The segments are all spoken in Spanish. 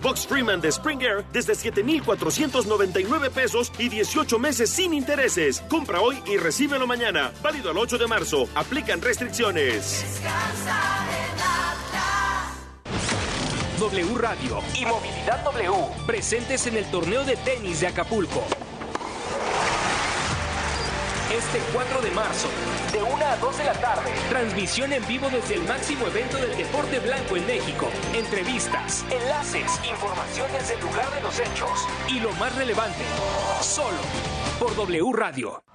Box Freeman de Springer desde 7,499 pesos y 18 meses sin intereses. Compra hoy y recíbelo mañana. Válido al 8 de marzo. Aplican restricciones. W Radio y Movilidad W presentes en el torneo de tenis de Acapulco este 4 de marzo, de 1 a 2 de la tarde. Transmisión en vivo desde el máximo evento del deporte blanco en México. Entrevistas, enlaces, informaciones del lugar de los hechos y lo más relevante, solo por W Radio.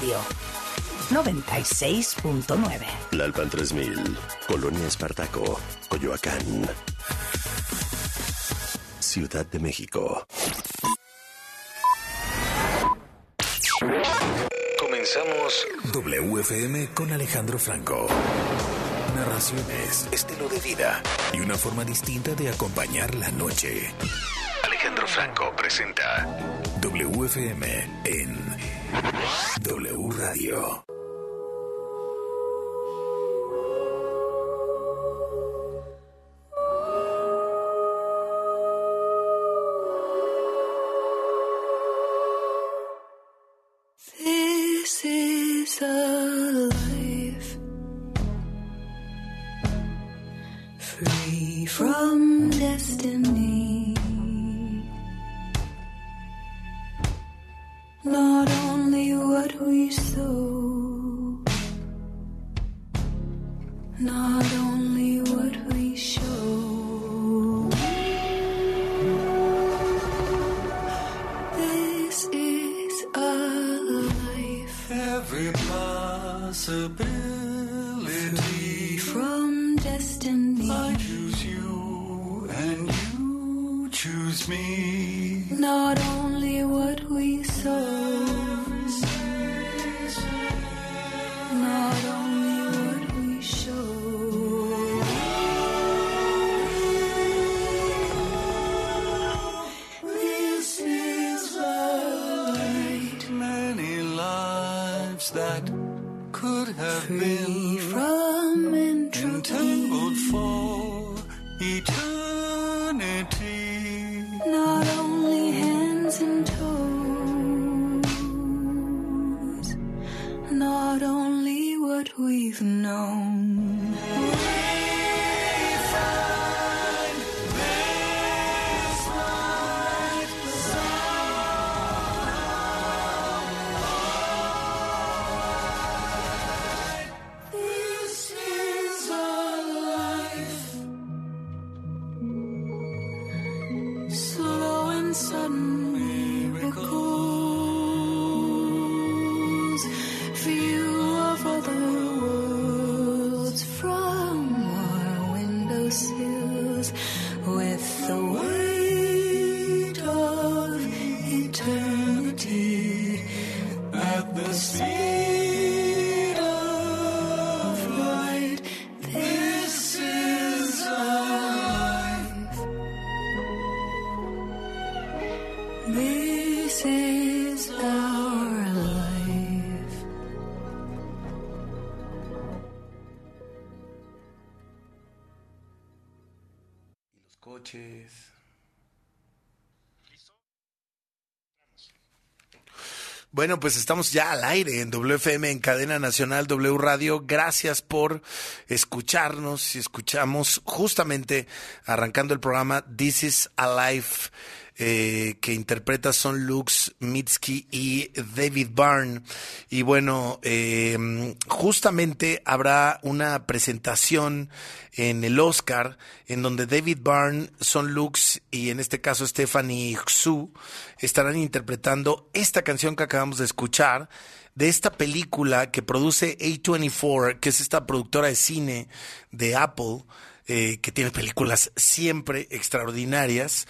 Radio 96.9. Lalpan 3000, Colonia Espartaco, Coyoacán. Ciudad de México. Comenzamos WFM con Alejandro Franco. Narraciones, estilo de vida y una forma distinta de acompañar la noche. Franco presenta WFM en W Radio. No. This is our life. los coches. Bueno, pues estamos ya al aire en WFM, en cadena nacional W Radio. Gracias por escucharnos y escuchamos justamente arrancando el programa This is Alive, eh, que interpreta Son Lux Mitski y David Byrne. Y bueno, eh, justamente habrá una presentación en el Oscar en donde David Byrne, Son Lux y en este caso Stephanie Xu estarán interpretando esta canción que acabamos de escuchar de esta película que produce A24, que es esta productora de cine de Apple, eh, que tiene películas siempre extraordinarias.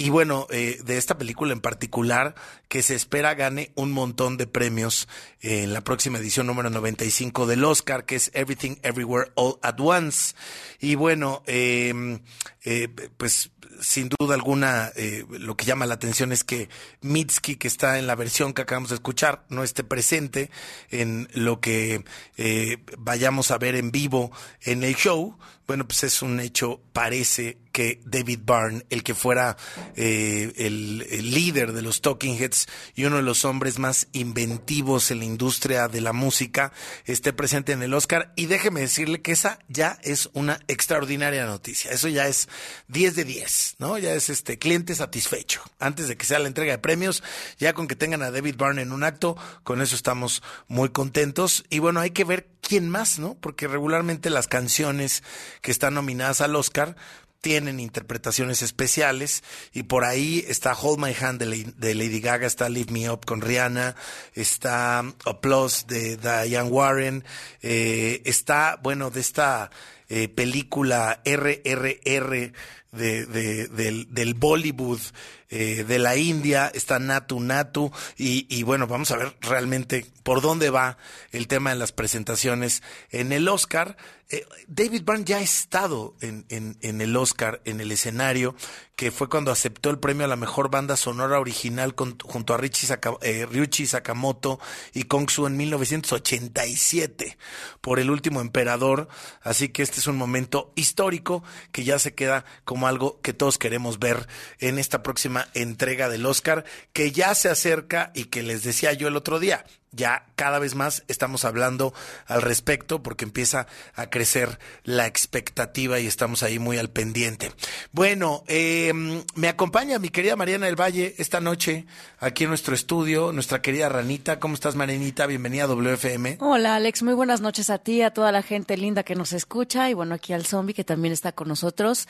Y bueno, eh, de esta película en particular, que se espera gane un montón de premios en la próxima edición número 95 del Oscar, que es Everything Everywhere All at Once. Y bueno, eh, eh, pues sin duda alguna, eh, lo que llama la atención es que Mitski, que está en la versión que acabamos de escuchar, no esté presente en lo que eh, vayamos a ver en vivo en el show. Bueno, pues es un hecho, parece que David Byrne, el que fuera eh, el, el líder de los Talking Heads y uno de los hombres más inventivos en la industria de la música, esté presente en el Oscar. Y déjeme decirle que esa ya es una extraordinaria noticia. Eso ya es 10 de 10, ¿no? Ya es este cliente satisfecho. Antes de que sea la entrega de premios, ya con que tengan a David Byrne en un acto, con eso estamos muy contentos. Y bueno, hay que ver quién más, ¿no? Porque regularmente las canciones que están nominadas al Oscar tienen interpretaciones especiales y por ahí está Hold My Hand de, La- de Lady Gaga, está Lift Me Up con Rihanna, está Applause de Diane Warren, eh, está, bueno, de esta eh, película RRR de, de- del, del Bollywood eh, de la India, está Natu Natu, y, y bueno, vamos a ver realmente por dónde va el tema de las presentaciones en el Oscar. Eh, David Byrne ya ha estado en, en, en el Oscar, en el escenario, que fue cuando aceptó el premio a la mejor banda sonora original con- junto a Richie eh, Sakamoto y Kong Su en 1987 por El Último Emperador. Así que este es un momento histórico que ya se queda como algo que todos queremos ver en esta próxima entrega del Oscar, que ya se acerca y que les decía yo el otro día. Ya cada vez más estamos hablando al respecto porque empieza a crecer la expectativa y estamos ahí muy al pendiente. Bueno, eh, me acompaña mi querida Mariana del Valle esta noche aquí en nuestro estudio, nuestra querida Ranita. ¿Cómo estás, Marianita? Bienvenida a WFM. Hola Alex, muy buenas noches a ti, a toda la gente linda que nos escucha y bueno, aquí al zombie que también está con nosotros.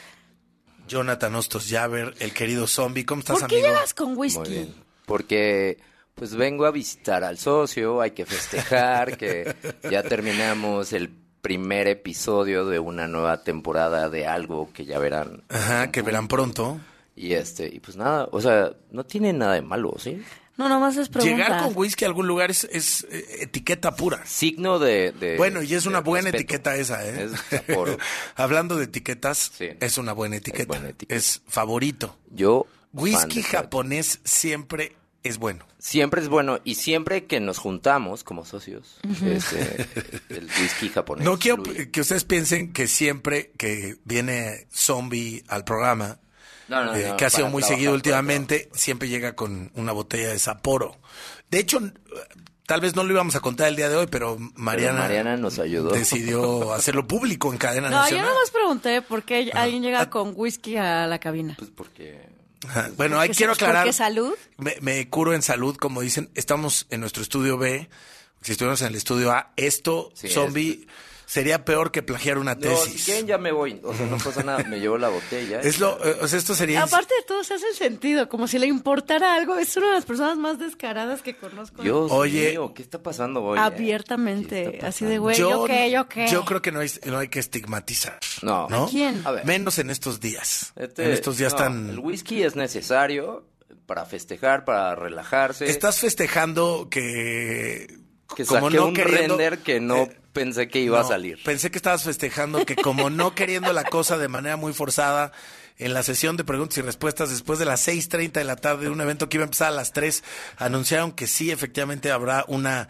Jonathan Ostos Javer, el querido zombie. ¿Cómo estás, ¿Por qué amigo? llegas con Muy whisky? bien. Porque pues vengo a visitar al socio, hay que festejar que ya terminamos el primer episodio de una nueva temporada de algo que ya verán. Ajá, que verán pronto. Y este, y pues nada, o sea, no tiene nada de malo, ¿sí? No, nomás es pregunta. Llegar con whisky a algún lugar es, es, eh, etiqueta pura. Signo de, de- Bueno, y es de una buena respeto. etiqueta esa, ¿eh? Es. Hablando de etiquetas, Sí. es una buena etiqueta. buena etiqueta. Es favorito. Yo Whisky japonés siempre es bueno. Siempre es bueno y siempre que nos juntamos como socios, este, el whisky japonés. No quiero fluye. que ustedes piensen que siempre que viene Zombie al programa, No, no, eh, no, que ha sido muy trabajar, seguido últimamente, siempre llega con una botella de Sapporo. De hecho, tal vez no lo íbamos a contar el día de hoy, pero Mariana, Mariana nos ayudó. decidió hacerlo público en cadena No, yo nacional. nomás pregunté por qué alguien llega con whisky a la cabina. Pues porque. Bueno, ahí quiero aclarar. porque salud. Me, me curo en salud, como dicen. Estamos en nuestro estudio B. Si estuviéramos en el estudio A, esto, Sí, zombie, sería peor que plagiar una No, tesis. si quieren ya me voy. O sea, no pasa nada. Me llevo la botella. Es lo, eh, o sea, esto sería. Aparte de todo, se hace sentido, como si le importara algo. Es una de las personas más descaradas que conozco. Dios Oye. mío, ¿qué está pasando hoy? eh? ¿Qué Abiertamente, así de güey, yo, qué, yo qué. yo creo que no hay, no hay que estigmatizar. No. ¿No? ¿A quién? A ver. Menos en estos días. Este, en estos días no, tan. El whisky es necesario para festejar, para relajarse. Estás festejando que. Que como saqué no un queriendo- render que no eh, pensé que iba a salir. Pensé que estabas festejando que como no queriendo la cosa de manera muy forzada, en la sesión de preguntas y respuestas después de las 6.30 de la tarde de un evento que iba a empezar a las 3, anunciaron que sí, efectivamente habrá una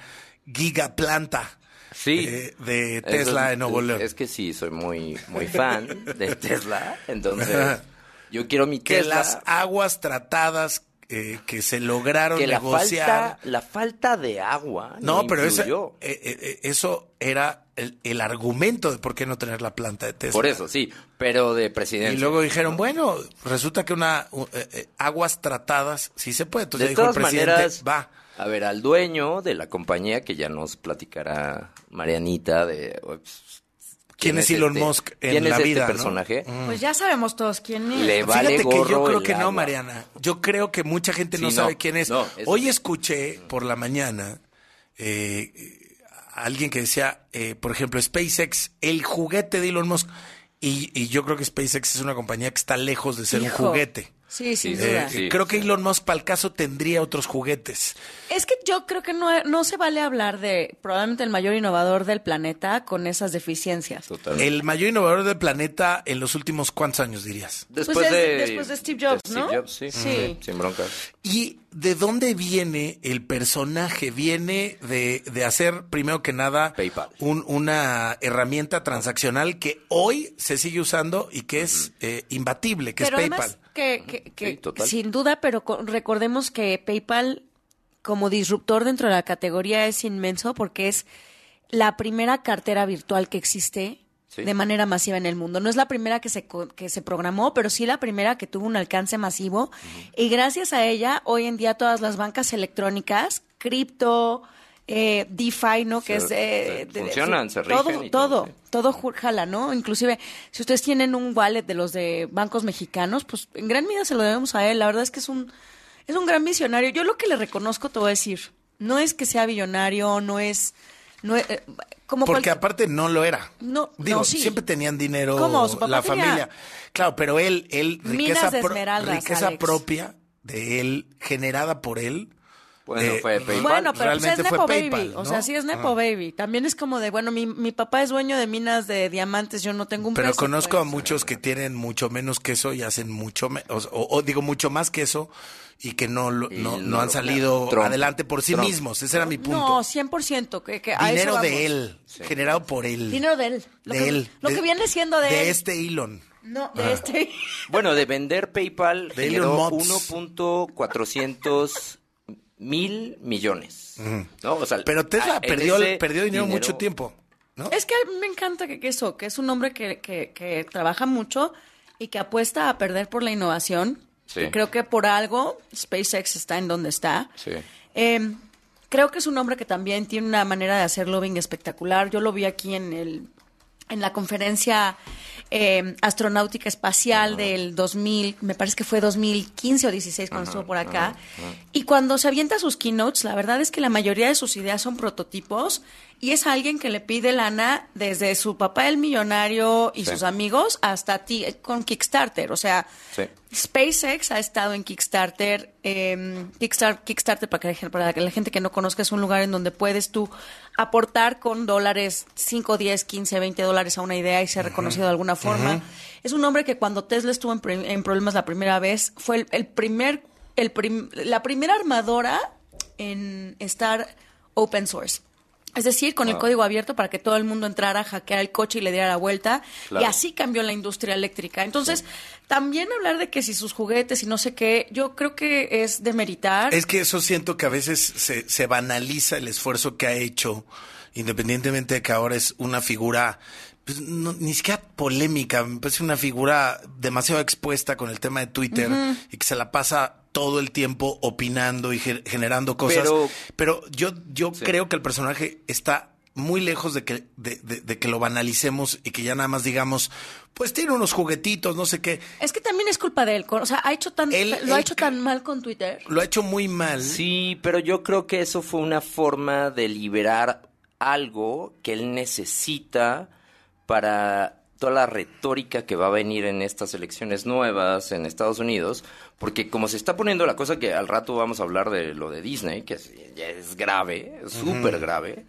gigaplanta Sí. eh, de Tesla es- en Nuevo León. Es que sí, soy muy, muy fan de Tesla. Entonces, yo quiero mi que Tesla. las aguas tratadas eh, que se lograron que la negociar... falta, la falta de agua No, pero eso, eh, eh, eh, eso era el, el argumento de por qué no tener la planta de Tesla. Por eso, sí, pero de presidencia. Y luego dijeron, bueno, resulta que una eh, aguas tratadas sí se puede. Entonces de dijo el todas presidente, maneras, va. a ver, al dueño de la compañía, que ya nos platicará Marianita de... pues, ¿Quién es Elon este- Musk en ¿Quién la es vida, este no? personaje? Pues ya sabemos todos quién es. Le vale Fíjate que yo creo que no. Mariana. Yo creo que mucha gente no sabe quién es. No, Hoy escuché por la mañana eh, a alguien que decía, eh, por ejemplo, SpaceX, el juguete de Elon Musk. Y, y yo creo que SpaceX es una compañía que está lejos de ser un juguete. Sí, sin Sí, duda. Eh, sí, creo que sí. Elon Musk para el caso tendría otros juguetes. Es que yo creo que no, no se vale hablar de probablemente el mayor innovador del planeta con esas deficiencias. Total. El mayor innovador del planeta en los últimos cuántos años dirías. Después, Pues es- de, después de Steve Jobs, Steve ¿no? Jobs, sí, Sí. sí, sin broncas. ¿Y de dónde viene el personaje? Viene de, de hacer, primero que nada, PayPal. un- una herramienta transaccional que hoy se sigue usando y que es eh, imbatible, que pero es PayPal. además que, que- que Sí, sin duda, pero co- recordemos que PayPal como disruptor dentro de la categoría es inmenso porque es la primera cartera virtual que existe Sí. de manera masiva en el mundo. No es la primera que se, que se programó, pero sí la primera que tuvo un alcance masivo. Y gracias a ella, hoy en día todas las bancas electrónicas, cripto, eh, DeFi, ¿no? Que Se- es de, se funcionan, se rigen todo, y todo, todo, sí. todo jala, ¿no? Inclusive, si ustedes tienen un wallet de los de bancos mexicanos, pues en gran medida se lo debemos a él. La verdad es que es un, es un gran visionario. Yo lo que le reconozco, te voy a decir, no es que sea billonario, no es... No es- eh, como Porque aparte no lo era. No, Digo, no, sí. siempre tenían dinero ¿Cómo? Su papá la tenía familia. Claro, pero él, él Minas riqueza, de pro- riqueza Alex. propia de él, generada por él. Bueno, Eh, fue PayPal. Bueno, pero pues realmente es fue Nepo PayPal, Baby. ¿no? O sea, sí es Nepo Ah. Baby. También es como de, bueno, mi, mi papá es dueño de minas de diamantes, yo no tengo un Pero peso, conozco a pues. muchos que tienen mucho menos que eso y hacen mucho, o, o- digo mucho más que eso y que no, no, no no han salido Trump. adelante por sí Trump. mismos. Ese era mi punto. No, 100%. Que, que a Dinero de él, generado por él. Dinero de él. Lo de que, él. Lo de- que viene siendo de, él. este Elon. No, de este. Bueno, de vender PayPal De generó Elon Musk. 1.400 mil millones. ¿no? O sea, Pero Tesla a- perdió, perdió dinero, mucho tiempo. ¿no? Es que me encanta que, que eso, que es un hombre que, que, que trabaja mucho y que apuesta a perder por la innovación. Sí. Y creo que por algo SpaceX está en donde está. Sí. Eh, creo que es un hombre que también tiene una manera de hacer lobbying espectacular. Yo lo vi aquí en el en la conferencia eh, astronáutica espacial del 2000, me parece que fue 2015 o 16 cuando estuvo por acá. Y cuando se avienta sus keynotes, la verdad es que la mayoría de sus ideas son prototipos y es alguien que le pide lana desde su papá el millonario y Sí. sus amigos hasta ti con Kickstarter. O sea, Sí. SpaceX ha estado en Kickstarter. eh, Kickstarter, Kickstarter para, que, para que la gente que no conozca, es un lugar en donde puedes tú aportar con dólares, 5, 10, 15, 20 dólares a una idea y ser reconocido de alguna forma. Es un hombre que cuando Tesla estuvo en, en problemas la primera vez, fue el, el primer, el prim- la primera armadora en estar open source. Es decir, con el Ah. código abierto para que todo el mundo entrara, hackeara el coche y le diera la vuelta. Claro. Y así cambió la industria eléctrica. Entonces, también hablar de que si sus juguetes y no sé qué, yo creo que es demeritar. Es que eso siento que a veces se, se banaliza el esfuerzo que ha hecho, independientemente de que ahora es una figura, pues, no- ni siquiera polémica, me parece una figura demasiado expuesta con el tema de Twitter y que se la pasa todo el tiempo opinando y ge- generando cosas. Pero, Pero- yo, yo Sí. creo que el personaje está muy lejos de que, de, de- de que lo banalicemos y que ya nada más digamos, pues tiene unos juguetitos, no sé qué. Es que también es culpa de él. O sea, ha hecho tan, Él- lo ha hecho tan mal con Twitter. Lo ha hecho muy mal. Sí, pero yo creo que eso fue una forma de liberar algo que él necesita para toda la retórica que va a venir en estas elecciones nuevas en Estados Unidos, porque como se está poniendo la cosa que al rato vamos a hablar de lo de Disney, que es, grave, súper grave,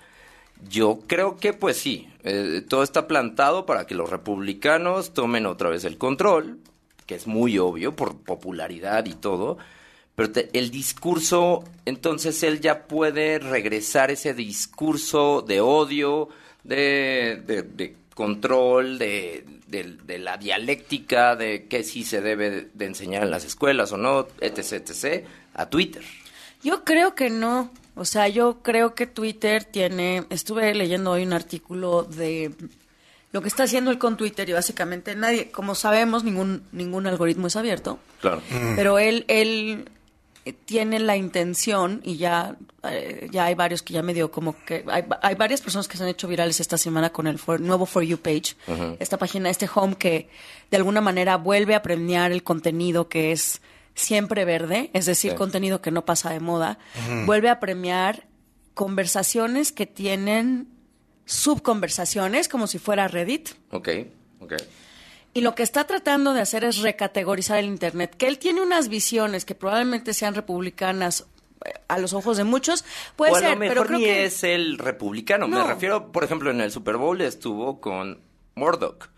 yo creo que pues sí, eh, todo está plantado para que los republicanos tomen otra vez el control, que es muy obvio por popularidad y todo, pero te- el discurso, entonces él ya puede regresar ese discurso de odio, de, de- de control, de, de- de la dialéctica, de qué sí se debe de, de enseñar en las escuelas o no, etc., etc., a Twitter. Yo creo que no. O sea, yo creo que Twitter tiene. Estuve leyendo hoy un artículo de lo que está haciendo él con Twitter y básicamente nadie, como sabemos, ningún ningún algoritmo es abierto. Claro. Pero él él eh, tiene la intención y ya eh, ya hay varios que ya me dio como que hay, hay varias personas que se han hecho virales esta semana con el for- nuevo for you page. Esta página este home que de alguna manera vuelve a premiar el contenido que es siempre verde es decir Sí. contenido que no pasa de moda. Vuelve a premiar conversaciones que tienen subconversaciones como si fuera Reddit. Ok, ok. Y lo que está tratando de hacer es recategorizar el Internet, que él tiene unas visiones que probablemente sean republicanas eh, a los ojos de muchos, puede o a ser, lo mejor pero creo ni que es el republicano. Me No. refiero, por ejemplo, en el Super Bowl estuvo con Murdoch.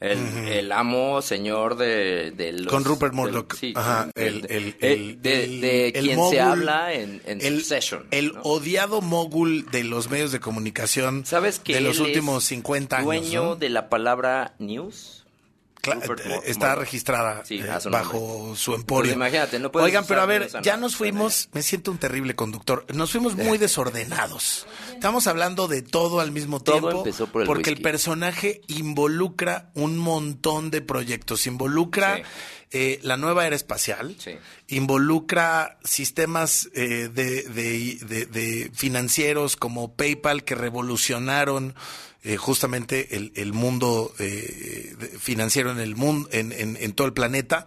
El, el amo, señor de, de los... Con Rupert Murdoch. sí, Ajá, el, de- el, el- de, el- de el quien se mogul, habla en, en el, Succession. El ¿no? odiado mogul de los medios de comunicación ¿Sabes que de los últimos es 50 años. dueño ¿no? de la palabra news? Cla- Rupert eh, está Murdoch. registrada Sí, eh, a su bajo su emporio. Pues imagínate, no puedes Oigan, pero a ver, ya no- nos fuimos, me siento un terrible conductor. Nos fuimos muy desordenados. Estamos hablando de todo al mismo Todo tiempo empezó por el porque el personaje involucra un montón de proyectos, involucra Sí. eh, la nueva era espacial, Sí. involucra sistemas eh, de, de- de- de financieros como PayPal que revolucionaron eh, justamente el, el mundo eh, financiero en el mundo, en, en- en todo el planeta.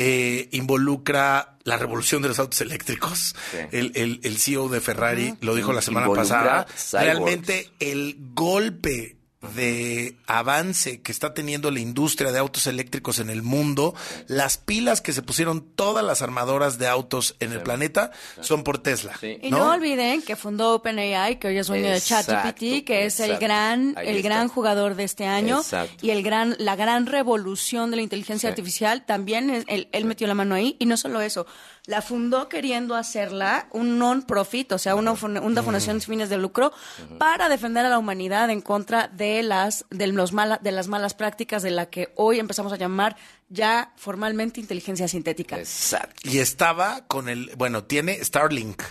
Eh, involucra la revolución de los autos eléctricos. Sí. El, el- el CEO de Ferrari lo dijo la semana Involucra pasada. cyborgs. Realmente el golpe de avance que está teniendo la industria de autos eléctricos en el mundo, las pilas que se pusieron todas las armadoras de autos en el planeta son por Tesla. Sí. Y no, olviden que fundó OpenAI, que hoy es dueño de ChatGPT, que es el gran, Ahí el está. gran jugador de este año Exacto. y el gran, la gran revolución de la inteligencia Sí. artificial. También es- él, él metió la mano ahí y no solo eso, la fundó queriendo hacerla un non-profit, o sea, una, una fundación sin fines de lucro para defender a la humanidad en contra de las de los mala- de las malas prácticas de la que hoy empezamos a llamar ya formalmente inteligencia sintética. Exacto. Y estaba con el, bueno, tiene Starlink.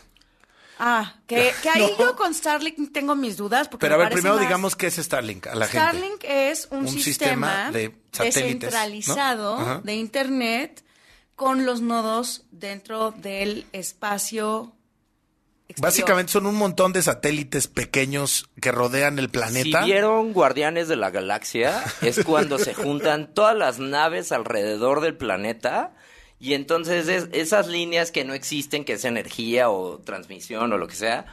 Ah, que, que ahí No. yo con Starlink tengo mis dudas. Porque Pero a ver, primero más- digamos qué es Starlink a la gente. Starlink es un, Un sistema sistema, de satélites, descentralizado de Internet con los nodos dentro del espacio. exterior. Básicamente son un montón de satélites pequeños que rodean el planeta. Si vieron Guardianes de la Galaxia, es cuando se juntan todas las naves alrededor del planeta y entonces es- esas líneas que no existen, que es energía o transmisión o lo que sea,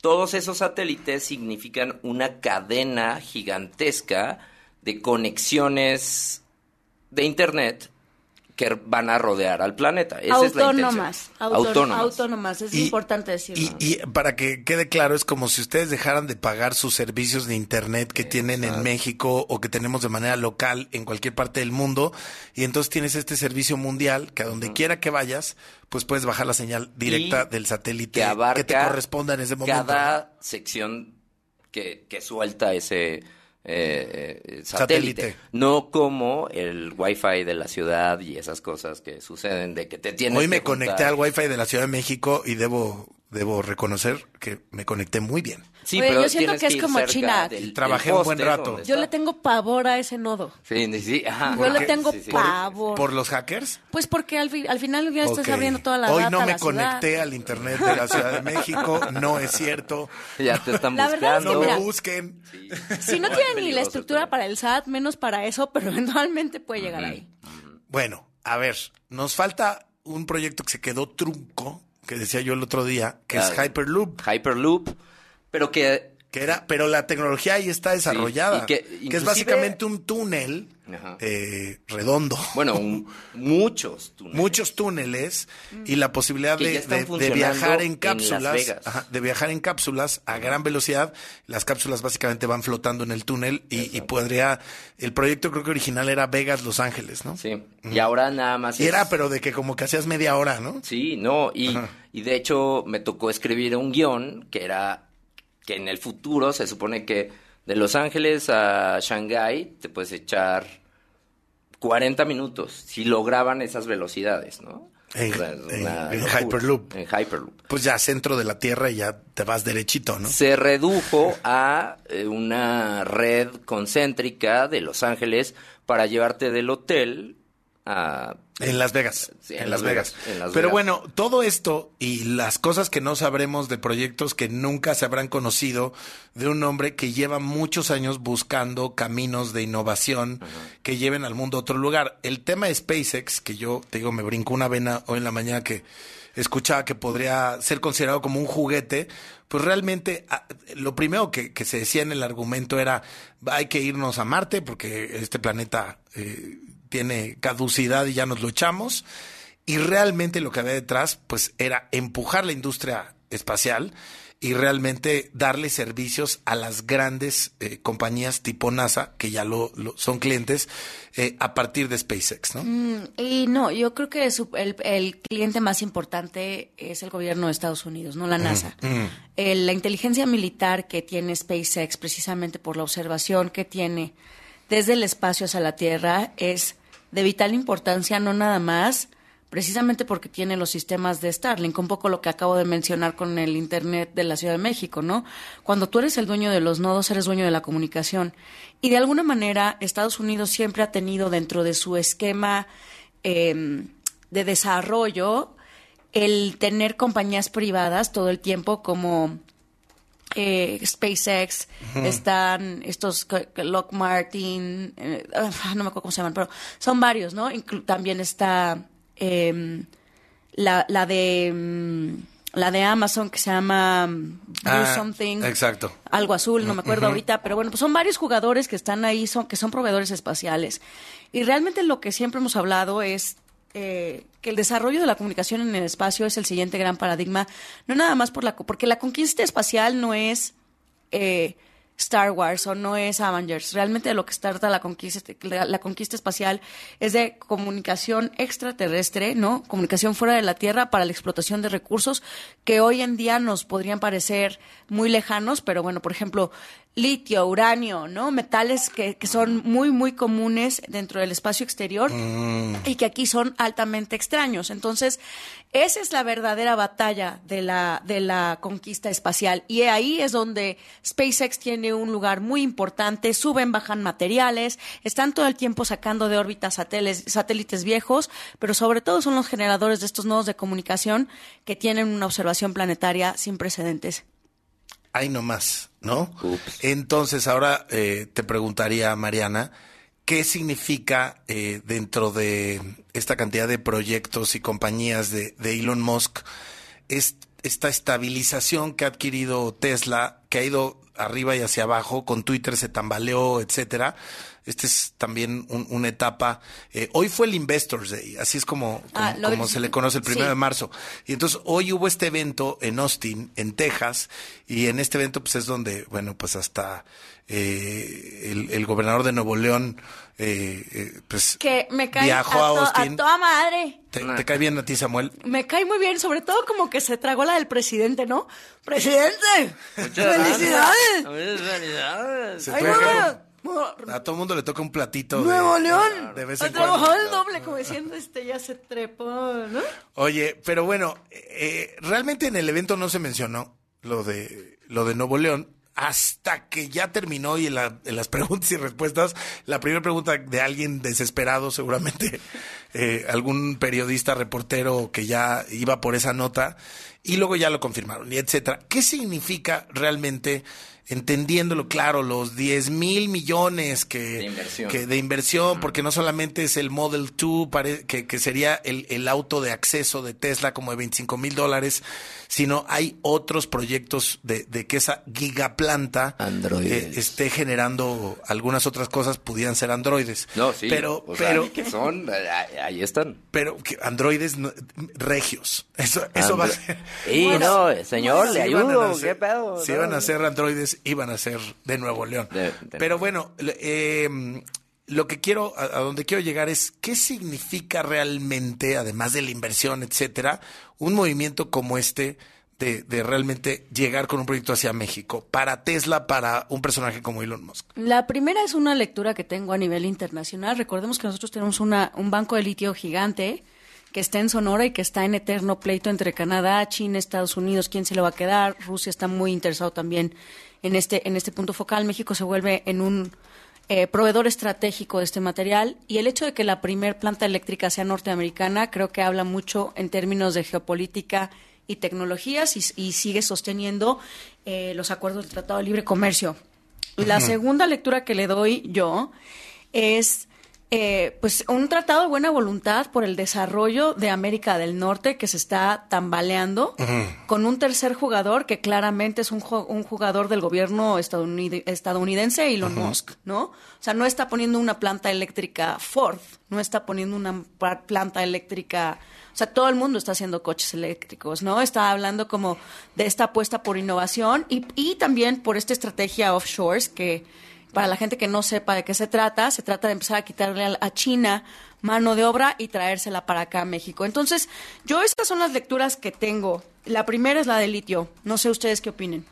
todos esos satélites significan una cadena gigantesca de conexiones de Internet que van a rodear al planeta. Esa es la autónomas, autónomas. Autónomas. Es Y- importante decirlo. Y, y para que quede claro, es como si ustedes dejaran de pagar sus servicios de Internet que tienen en México o que tenemos de manera local en cualquier parte del mundo, y entonces tienes este servicio mundial que a donde quiera que vayas, pues puedes bajar la señal directa Y del satélite que abarca que te corresponda en ese momento. cada sección que, que suelta ese eh, eh, satélite. Satélite. No como el wifi de la ciudad y esas cosas que suceden de que te tienes Hoy que me conecté al Wi-Fi de la Ciudad de México y debo, debo reconocer que me conecté muy bien. Sí, Oye, pero yo siento que es como China. del- trabajé del un buen rato. Yo le tengo pavor a ese nodo. Sí, sí, ajá. Yo le tengo Sí, sí. pavor. ¿Por los hackers? Pues porque al, fi- al final ya estás Ok. abriendo toda la Hoy data no me la ciudad. conecté al internet de la Ciudad de México, no es cierto. Ya te están La verdad es No que, buscando. me mira, busquen. Si no Es tiene ni la estructura para el SAT, menos para eso, pero eventualmente puede llegar ahí. Bueno, a ver, nos falta un proyecto que se quedó trunco, que decía yo el otro día, que es Hyperloop, Hyperloop, pero que que era, pero la tecnología ahí está desarrollada, y que que, es básicamente un túnel eh, redondo. bueno, un- muchos túneles. Muchos túneles y la posibilidad de, de- viajar en cápsulas, ajá, de viajar en cápsulas a gran velocidad. Las cápsulas básicamente van flotando en el túnel y, y podría, el proyecto creo que original era Vegas, Los Ángeles, ¿no? Sí. Y ahora nada más Y es- era, pero de que como que hacías media hora, ¿no? Sí, no, y, Ajá. y de hecho me tocó escribir un guion que era que en el futuro se supone que de Los Ángeles a Shanghái te puedes echar 40 minutos si lograban esas velocidades, ¿no? En- O sea, es en- una en locura. Hyperloop. En Hyperloop. Pues ya centro de la Tierra y ya te vas derechito, ¿no? Se redujo a eh, una red concéntrica de Los Ángeles para llevarte del hotel a... En Las Vegas. Sí, en, Las Vegas. en Las Pero Vegas. bueno, todo esto y las cosas que no sabremos de proyectos que nunca se habrán conocido de un hombre que lleva muchos años buscando caminos de innovación que lleven al mundo a otro lugar. El tema de SpaceX, que yo te digo, me brincó una vena hoy en la mañana que escuchaba que podría ser considerado como un juguete, pues realmente ah, lo primero que, que se decía en el argumento era hay que irnos a Marte porque este planeta eh, tiene caducidad y ya nos lo echamos. Y realmente lo que había detrás, pues era empujar la industria espacial y realmente darle servicios a las grandes eh, compañías tipo NASA, que ya lo, lo- son clientes, eh, a partir de SpaceX, ¿no? Mm, Y no, yo creo que su- el, el cliente más importante es el gobierno de Estados Unidos, no la NASA. Eh, la inteligencia militar que tiene SpaceX, precisamente por la observación que tiene desde el espacio hacia la Tierra, es de vital importancia, no nada más, precisamente porque tiene los sistemas de Starlink, un poco lo que acabo de mencionar con el Internet de la Ciudad de México, ¿no? Cuando tú eres el dueño de los nodos, eres dueño de la comunicación. Y de alguna manera, Estados Unidos siempre ha tenido dentro de su esquema eh, de desarrollo el tener compañías privadas todo el tiempo como eh, SpaceX, están estos Lockheed Martin, eh, ah, no me acuerdo cómo se llaman, pero son varios, ¿no? Inclu- también está em, la, la de mm, la de Amazon que se llama mm, Blue Ah, Something. exacto. Algo azul, no me acuerdo ahorita, pero bueno, pues son varios jugadores que están ahí, son, que son proveedores espaciales. Y realmente lo que siempre hemos hablado es eh, que el desarrollo de la comunicación en el espacio es el siguiente gran paradigma, no nada más por la, porque la conquista espacial no es eh, Star Wars o no es Avengers. Realmente de lo que trata la conquista, la conquista espacial es de comunicación extraterrestre, ¿no? Comunicación fuera de la Tierra para la explotación de recursos que hoy en día nos podrían parecer muy lejanos, pero bueno, por ejemplo, litio, uranio, ¿no? Metales que, que son muy, muy comunes dentro del espacio exterior y que aquí son altamente extraños. Entonces, esa es la verdadera batalla de la, de la conquista espacial. Y ahí es donde SpaceX tiene un lugar muy importante. Suben, bajan materiales, están todo el tiempo sacando de órbita satélites, satélites viejos, pero sobre todo son los generadores de estos nodos de comunicación que tienen una observación planetaria sin precedentes. Ahí nomás, ¿no? Ups. Entonces, ahora eh, te preguntaría, Mariana, ¿qué significa eh, dentro de esta cantidad de proyectos y compañías de, de Elon Musk es- esta estabilización que ha adquirido Tesla, que ha ido arriba y hacia abajo, con Twitter se tambaleó, etcétera? Esta es también un- una etapa. eh, hoy fue el Investors Day, así es como, como, Ah, como se le conoce el primero sí. de marzo. Y entonces hoy hubo este evento en Austin, en Texas, y en este evento pues es donde, bueno, pues hasta eh, el, el gobernador de Nuevo León, eh, eh, pues Que me cae viajó a, a, to- a Austin. toda madre. ¿Te, te cae bien a ti, Samuel? Me cae muy bien, sobre todo como que se tragó la del presidente, ¿no? ¡Presidente! ¡Felicidades! ¡Felicidades! ¡Ay, a- todo mundo le toca un platito. de- Nuevo León! De vez en cuando. el doble, como diciendo, este ya se trepó, ¿no? Oye, pero bueno, eh, realmente en el evento no se mencionó lo de lo de Nuevo León hasta que ya terminó y en, la- en las preguntas y respuestas, la primera pregunta de alguien desesperado, seguramente eh, algún periodista, reportero que ya iba por esa nota y luego ya lo confirmaron y etcétera. ¿Qué significa realmente? Entendiéndolo claro, los 10 mil millones que, De inversión. que de inversión, porque no solamente es el Model 2, pare- que, que sería el, el auto de acceso de Tesla como de 25 mil dólares, sino hay otros proyectos de, de que esa gigaplanta eh, esté generando algunas otras cosas, pudieran ser androides. No, sí. Pero, o sea, pero, que son, ahí, están. pero que androides no- regios. Eso, eso va a ser. Y no, señor, le ayudo. nacer- ¿Qué pedo? Si No, iban a ser androides, iban a ser de Nuevo León. De- de Pero bueno, le- eh, lo que quiero, a, a donde quiero llegar es qué significa realmente, además de la inversión, etcétera, un movimiento como este de, de realmente llegar con un proyecto hacia México para Tesla, para un personaje como Elon Musk. La primera es una lectura que tengo a nivel internacional. Recordemos que nosotros tenemos una, un banco de litio gigante que está en Sonora y que está en eterno pleito entre Canadá, China, Estados Unidos, quién se lo va a quedar. Rusia está muy interesado también en este, en este punto focal. México se vuelve en un eh, proveedor estratégico de este material y el hecho de que la primer planta eléctrica sea norteamericana creo que habla mucho en términos de geopolítica y tecnologías y, y sigue sosteniendo eh, los acuerdos del Tratado de Libre Comercio. La segunda lectura que le doy yo es eh, pues un tratado de buena voluntad por el desarrollo de América del Norte que se está tambaleando con un tercer jugador que claramente es un, ju- un jugador del gobierno estadounid- estadounidense, Elon. Musk, ¿no? O sea, no está poniendo una planta eléctrica Ford, no está poniendo una planta eléctrica, o sea, todo el mundo está haciendo coches eléctricos, ¿no? Está hablando como de esta apuesta por innovación y, y también por esta estrategia offshores que para la gente que no sepa de qué se trata, se trata de empezar a quitarle a- China mano de obra y traérsela para acá a México. Entonces, yo estas son las lecturas que tengo. La primera es la de litio. No sé ustedes qué opinen.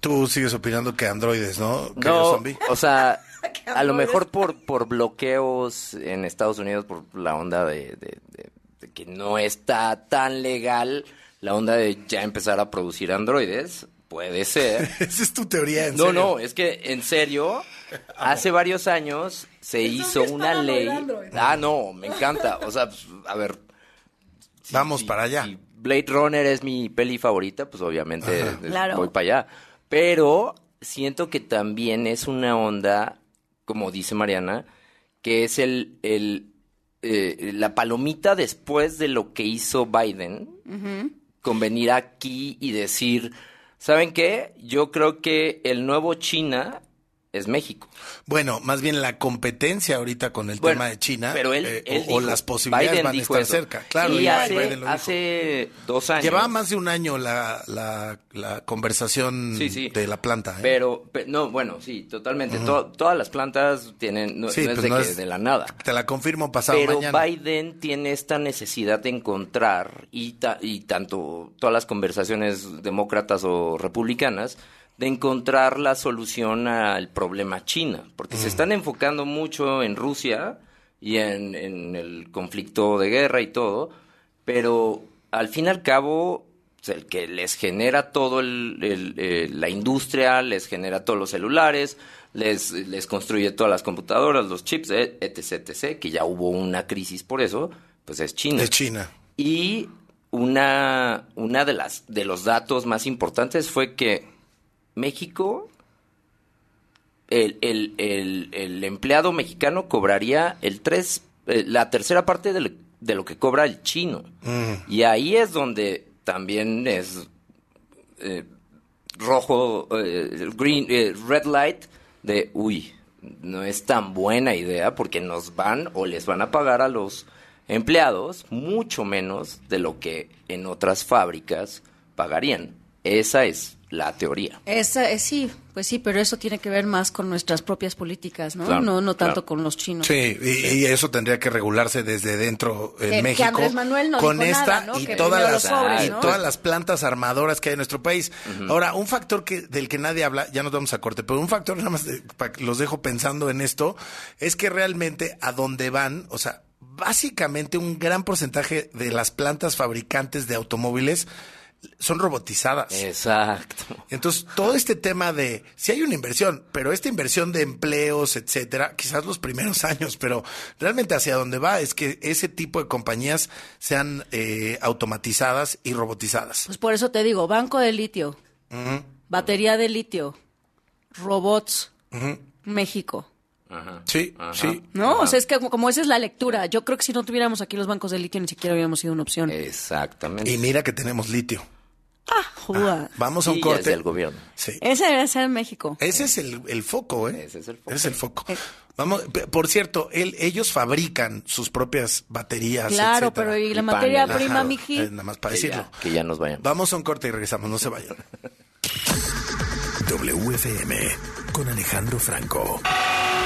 Tú sigues opinando que androides, ¿no? Que No, zombie. o sea, a lo mejor por, por bloqueos en Estados Unidos, por la onda de, de- de- de que no está tan legal, la onda de ya empezar a producir androides, puede ser. Esa es tu teoría, en no, serio. no, es que en serio, hace varios años se hizo una ley. Ah, no, me encanta. O sea, a ver. Vamos para allá. si Blade Runner es mi peli favorita, pues obviamente Ajá. es- Claro. voy para allá. Pero siento que también es una onda, como dice Mariana, que es el, el eh, la palomita después de lo que hizo Biden con venir aquí y decir, ¿saben qué? Yo creo que el nuevo China es México. Bueno, más bien la competencia ahorita con el Bueno, tema de China pero él, eh, él o, las posibilidades Biden van a estar eso. cerca. Claro, y hace, Biden lo dijo. hace dos años. Llevaba más de un año la, la, la conversación Sí, sí. de la planta. ¿eh? Pero, pe- no, bueno, sí, totalmente. Todas las plantas tienen, no, Sí, no es pues de, no que- es- de la nada. Te la confirmo pasado Pero mañana. Biden tiene esta necesidad de encontrar, y, ta- y tanto todas las conversaciones demócratas o republicanas, de encontrar la solución al problema China. Porque se están enfocando mucho en Rusia y en, en el conflicto de guerra y todo, pero al fin y al cabo, pues, el que les genera todo el, el, eh, la industria, les genera todos los celulares, les, les construye todas las computadoras, los chips, etc, etc, que ya hubo una crisis por eso, pues es China. Es China. Y una, una de las de los datos más importantes fue que México, el, el, el, el empleado mexicano cobraría el tres, eh, la tercera parte de lo, de lo que cobra el chino. Mm. Y ahí es donde también es eh, rojo, eh, green, eh, red light de, uy, no es tan buena idea porque nos van o les van a pagar a los empleados mucho menos de lo que en otras fábricas pagarían. Esa es la teoría. Esa, eh, sí, pues sí, pero eso tiene que ver más con nuestras propias políticas, ¿no? Claro, no no tanto claro. con los chinos. Sí, y, y eso tendría que regularse desde dentro en Que- México. Andrés Manuel no con dijo esta nada, ¿no? y Que todas las pobres, y ¿no? todas las plantas armadoras que hay en nuestro país. Ahora, un factor que del que nadie habla, ya nos vamos a corte, pero un factor nada más de- pa- los dejo pensando en esto es que realmente a dónde van, o sea, básicamente un gran porcentaje de las plantas fabricantes de automóviles son robotizadas. Exacto. Entonces, todo este tema de si hay una inversión, pero esta inversión de empleos, etcétera, quizás los primeros años, pero realmente hacia dónde va es que ese tipo de compañías sean eh, automatizadas y robotizadas. Pues por eso te digo, banco de litio, batería de litio, robots. México. Sí, sí. No, o sea, es que como, como esa es la lectura. Yo creo que si no tuviéramos aquí los bancos de litio ni siquiera hubiéramos sido una opción. Exactamente. Y mira que tenemos litio. Ah, joda. Vamos a un corte. es del gobierno. Sí. Ese debe ser en México. Ese es el, el foco, ¿eh? Ese es el foco. Ese es el foco. Vamos, p- por cierto, él- ellos fabrican sus propias baterías. Claro, etcétera. pero ¿y la Y materia prima, Ajá, miji? eh, nada más para Que decirlo. ya, que ya nos vayan. Vamos a un corte y regresamos, no se vayan. WFM con Alejandro Franco.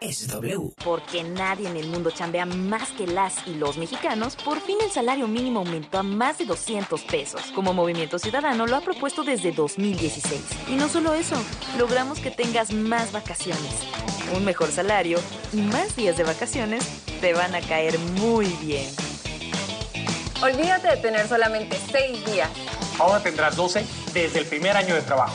es W. Porque nadie en el mundo chambea más que las y los mexicanos, por fin el salario mínimo aumentó a más de 200 pesos, como Movimiento Ciudadano lo ha propuesto desde 2016. Y no solo eso, logramos que tengas más vacaciones, un mejor salario y más días de vacaciones te van a caer muy bien. Olvídate de tener solamente 6 días. Ahora tendrás 12 desde el primer año de trabajo.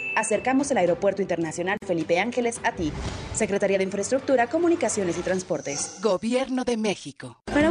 Acercamos el Aeropuerto Internacional Felipe Ángeles a ti. Secretaría de Infraestructura, Comunicaciones y Transportes. Gobierno de México. Para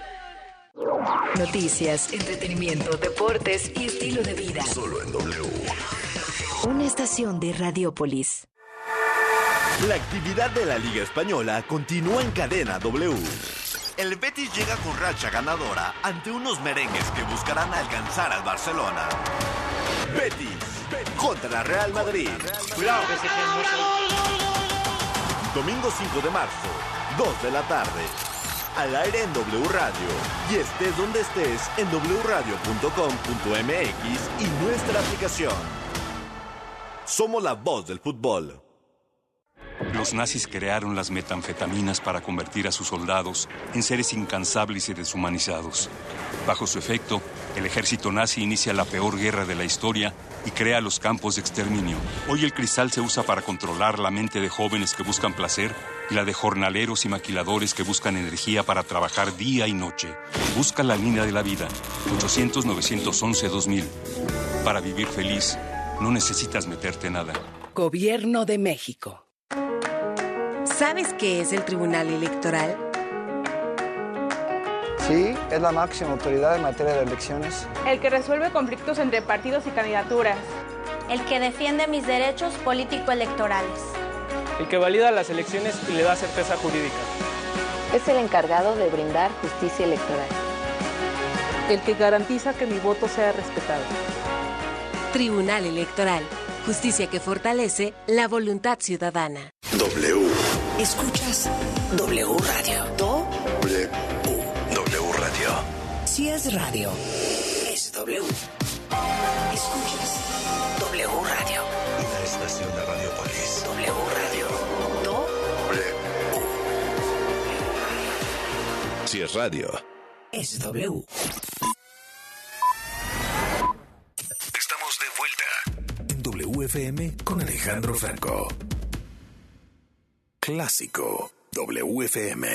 Noticias, entretenimiento, deportes y estilo de vida. Solo en W. Una estación de Radiopolis. La actividad de la Liga Española continúa en cadena W. El Betis llega con racha ganadora ante unos merengues que buscarán alcanzar al Barcelona. Betis contra Real Madrid. Cuidado que se Domingo 5 de marzo, 2 de la tarde. Al aire en W Radio. Y estés donde estés en wradio.com.mx y nuestra aplicación. Somos la voz del fútbol. Los nazis crearon las metanfetaminas para convertir a sus soldados en seres incansables y deshumanizados. Bajo su efecto, el ejército nazi inicia la peor guerra de la historia y crea los campos de exterminio. Hoy el cristal se usa para controlar la mente de jóvenes que buscan placer y la de jornaleros y maquiladores que buscan energía para trabajar día y noche. Busca la línea de la vida. 800-911-2000. Para vivir feliz, no necesitas meterte nada. Gobierno de México. ¿Sabes qué es el Tribunal Electoral? Sí, es la máxima autoridad en materia de elecciones. El que resuelve conflictos entre partidos y candidaturas. El que defiende mis derechos político-electorales. El que valida las elecciones y le da certeza jurídica. Es el encargado de brindar justicia electoral. El que garantiza que mi voto sea respetado. Tribunal Electoral. Justicia que fortalece la voluntad ciudadana. W. Escuchas W Radio. Do W. W Radio. Si es radio, es W. Escuchas W Radio. Una estación de Radiopolis. W Radio. Si es radio. es W. Estamos de vuelta en WFM con Alejandro Franco. Clásico WFM.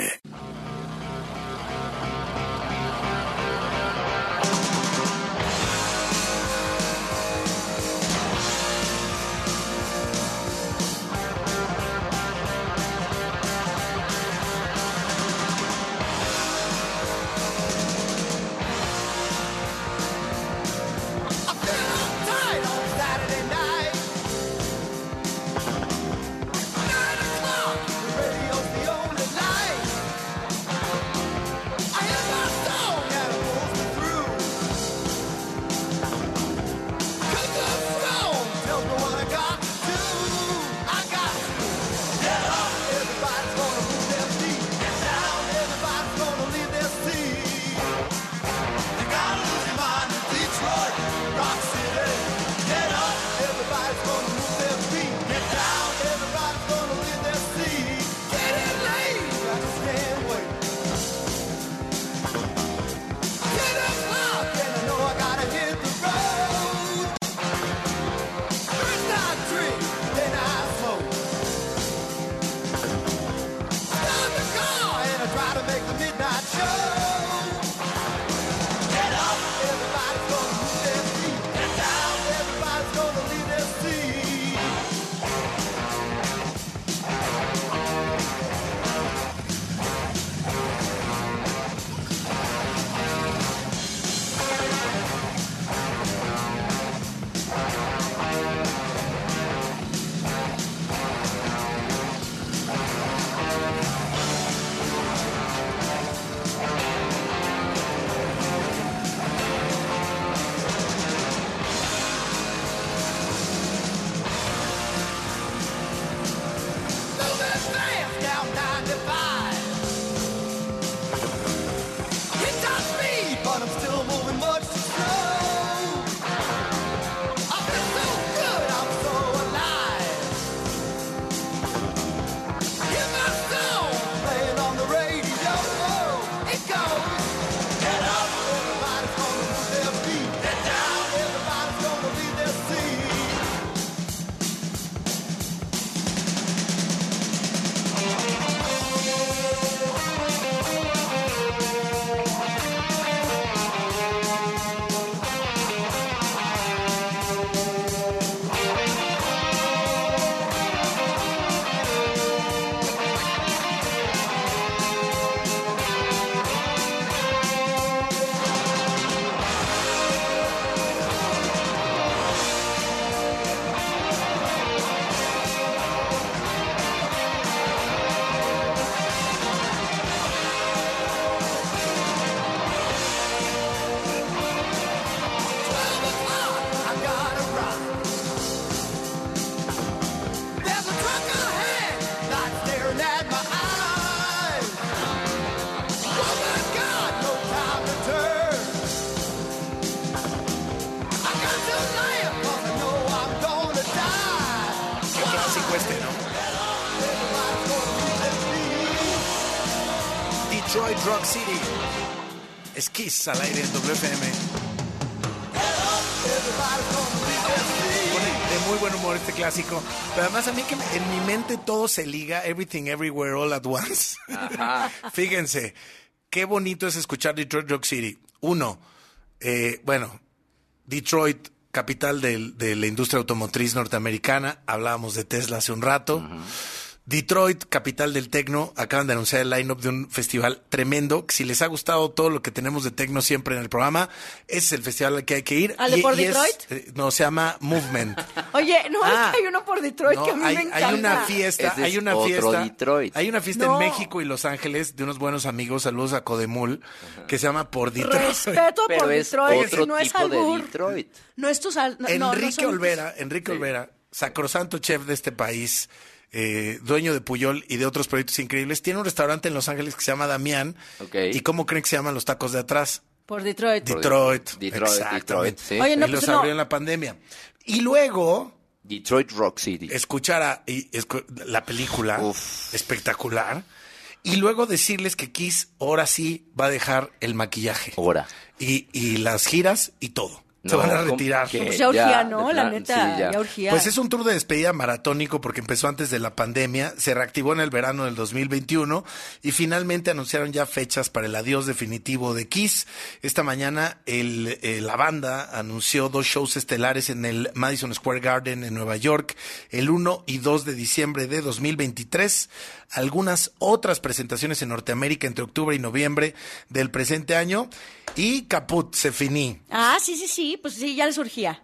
Rock City. Es Kiss al aire en WFM. Pone de muy buen humor este clásico. Pero además a mí que en mi mente todo se liga, everything, everywhere, all at once. Ajá. Fíjense, qué bonito es escuchar Detroit Rock City. Uno, eh, bueno, Detroit, capital del- de la industria automotriz norteamericana. Hablábamos de Tesla hace un rato. Detroit, capital del tecno, acaban de anunciar el line-up de un festival tremendo. Si les ha gustado todo lo que tenemos de tecno siempre en el programa, ese es el festival al que hay que ir. ¿Al de por es- Detroit? eh, no, se llama Movement. Oye, no, Ah. es que hay uno por Detroit No, que a mí hay, me hay encanta. una fiesta, Ese es hay una otro fiesta. Detroit. Hay una fiesta No. en México y Los Ángeles de unos buenos amigos, saludos a Codemul, que se llama Por Detroit. Respeto Pero por es Detroit, otro no es tipo de albur. Detroit. No es tu sal... no, no, Enrique son- Olvera, Enrique Olvera, sacrosanto chef de este país, eh, dueño de Puyol y de otros proyectos increíbles, tiene un restaurante en Los Ángeles que se llama Damián. ¿Y cómo creen que se llaman los tacos de atrás? Por Detroit. Detroit. Detroit, exactamente. Detroit, sí. Oye, no, y pues los no. abrió en la pandemia. Y luego Detroit Rock City. escuchar a- y escu- la película espectacular y luego decirles que Kiss ahora sí va a dejar el maquillaje Ahora. y, y las giras y todo. Se No, van a ¿cómo retirar. que? Pues ya urgía, Ya, ¿no? La neta, sí, ya. ya. urgía. Pues es un tour de despedida maratónico porque empezó antes de la pandemia, se reactivó en el verano del 2021 y finalmente anunciaron ya fechas para el adiós definitivo de Kiss. Esta mañana el, eh, la banda anunció dos shows estelares en el Madison Square Garden en Nueva York el 1 y 2 de diciembre de 2023. Algunas otras presentaciones en Norteamérica entre octubre y noviembre del presente año y caput, se finí. Ah, sí, sí, sí, pues sí, ya les urgía.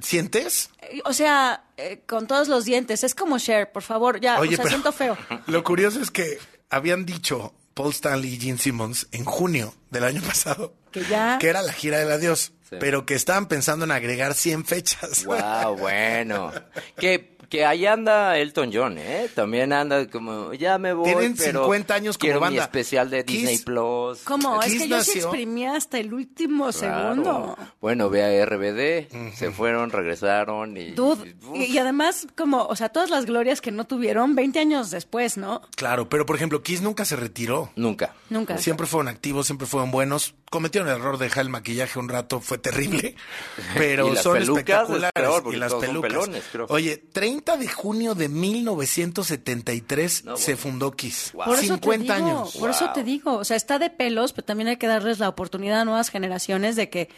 ¿Sientes? Eh, O sea, eh, con todos los dientes. Es como Cher, por favor, ya, Oye, o sea, pero- siento feo. Lo curioso es que habían dicho Paul Stanley y Gene Simmons en junio del año pasado Que ya... que era la gira del adiós, Sí. pero que estaban pensando en agregar 100 fechas. Wow, bueno. Que, que ahí anda Elton John, ¿eh? También anda como, ya me voy, Tienen pero 50 años como quiero mi banda. especial de Kiss- Disney Plus. ¿Cómo? Es Kiss que yo sí nació- exprimía hasta el último Claro. segundo. Bueno, ve a RBD, se fueron, regresaron y... Dude, y, y además, como, o sea, todas las glorias que no tuvieron 20 años después, ¿no? Claro, pero por ejemplo, Kiss nunca se retiró. Nunca. Nunca. Siempre fueron activos, siempre fueron buenos. Cometieron el error de dejar el maquillaje un rato, fue terrible. Pero son pelucas es espectaculares. peor, y las pelucas. pelones, creo. Oye, 30 de junio de 1973 No, se bueno. fundó Kiss. Por eso 50 te digo, años. Por eso Wow. te digo, o sea, está de pelos, pero también hay que darles la oportunidad a nuevas generaciones de que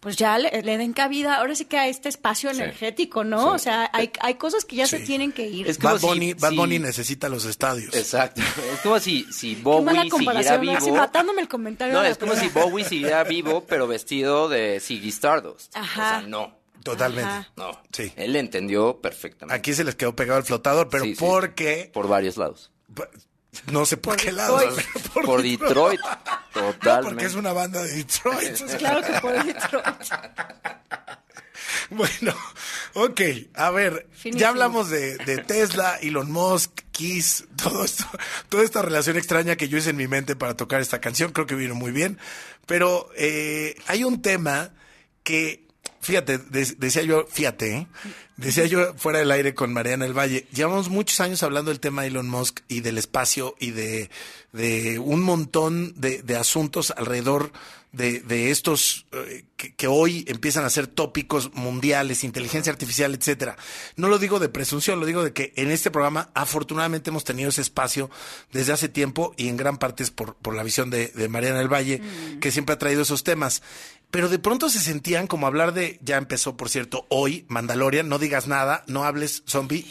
pues ya le, le den cabida, ahora sí que a este espacio energético, ¿no? Sí. O sea, hay, hay cosas que ya se tienen que ir. Es como Bad si- Bunny, Bad si- Bunny necesita los estadios. Exacto. Es como si, si Bowie siguiera vivo... matándome el comentario. No, es como si. Bowie siguiera vivo, pero vestido de Ziggy Stardust. Ajá. O sea, no. Totalmente. Ajá. No. Sí. Él entendió perfectamente. Aquí se les quedó pegado el flotador, pero Sí, sí. porque Por varios lados. no sé por, qué lado. Detroit. Por Detroit. Totalmente. porque es una banda de Detroit. Claro que por Detroit. Bueno, ok, a ver, Finísimo. ya hablamos de, de Tesla, Elon Musk, Kiss, todo esto, toda esta relación extraña que yo hice en mi mente para tocar esta canción, creo que vino muy bien, pero eh, hay un tema que, fíjate, de- decía yo, fíjate, ¿eh? decía yo fuera del aire con Mariana del Valle, llevamos muchos años hablando del tema de Elon Musk y del espacio y de, de un montón de, de asuntos alrededor de, de estos eh, que, que hoy empiezan a ser tópicos mundiales, inteligencia artificial, etcétera. No lo digo de presunción, lo digo de que en este programa afortunadamente hemos tenido ese espacio desde hace tiempo y en gran parte es por, por la visión de, de Mariana del Valle, que siempre ha traído esos temas. Pero de pronto se sentían como hablar de, ya empezó por cierto, hoy, Mandalorian, no digas nada, no hables zombie.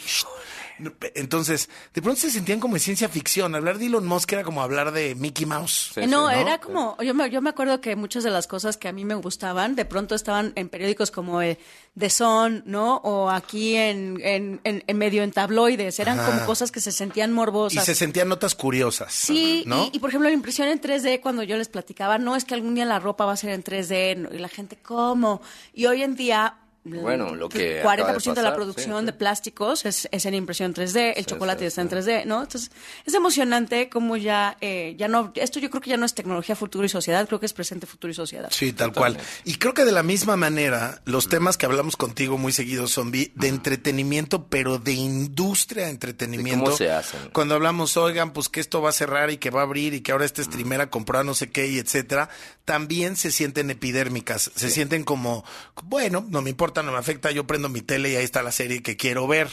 Entonces, de pronto se sentían como en ciencia ficción. Hablar de Elon Musk era como hablar de Mickey Mouse. Sí, no, sí, era como, yo me, yo me acuerdo que muchas de las cosas que a mí me gustaban, de pronto estaban en periódicos como eh, The Sun, ¿no? O aquí en, en, en, en medio en tabloides, eran Ajá. como cosas que se sentían Y morbosas. se sentían notas curiosas. Sí, ¿no? y, y, por ejemplo la impresión en 3D cuando yo les platicaba, no es que algún día la ropa va a ser en 3D, no, y la gente, ¿cómo? Y hoy en día Bueno, lo que 40% acaba de de, la producción sí, de plásticos es, es en impresión 3D, el Sí, chocolate sí, está en 3D, ¿no? Entonces, es emocionante como ya, eh, ya no, esto yo creo que ya no es tecnología, futuro y sociedad, creo que es presente, futuro y sociedad. Sí, tal cual. Y creo que de la misma manera, los temas que hablamos contigo muy seguidos son de entretenimiento, pero de industria de entretenimiento. ¿Cómo se hacen? Cuando hablamos, oigan, pues que esto va a cerrar y que va a abrir y que ahora este streamer a comprar no sé qué y etcétera, también se sienten epidérmicas, se sienten como, bueno, no me importa, no me afecta, yo prendo mi tele y ahí está la serie que quiero ver.